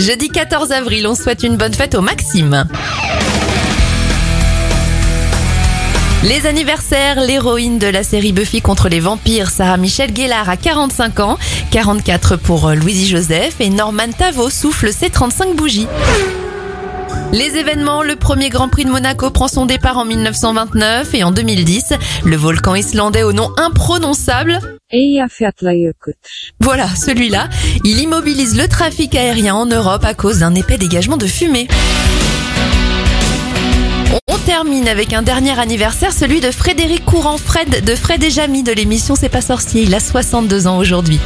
Jeudi 14 avril, on souhaite une bonne fête au Maxime. Les anniversaires, l'héroïne de la série Buffy contre les vampires, Sarah Michelle Gellar a 45 ans, 44 pour Louisie Joseph et Norman Tavo souffle ses 35 bougies. Les événements, le premier Grand Prix de Monaco prend son départ en 1929 et en 2010, le volcan islandais au nom imprononçable voilà, celui-là, il immobilise le trafic aérien en Europe à cause d'un épais dégagement de fumée. On termine avec un dernier anniversaire, celui de Frédéric Courant, Fred de Fred et Jamy de l'émission C'est pas sorcier. Il a 62 ans aujourd'hui.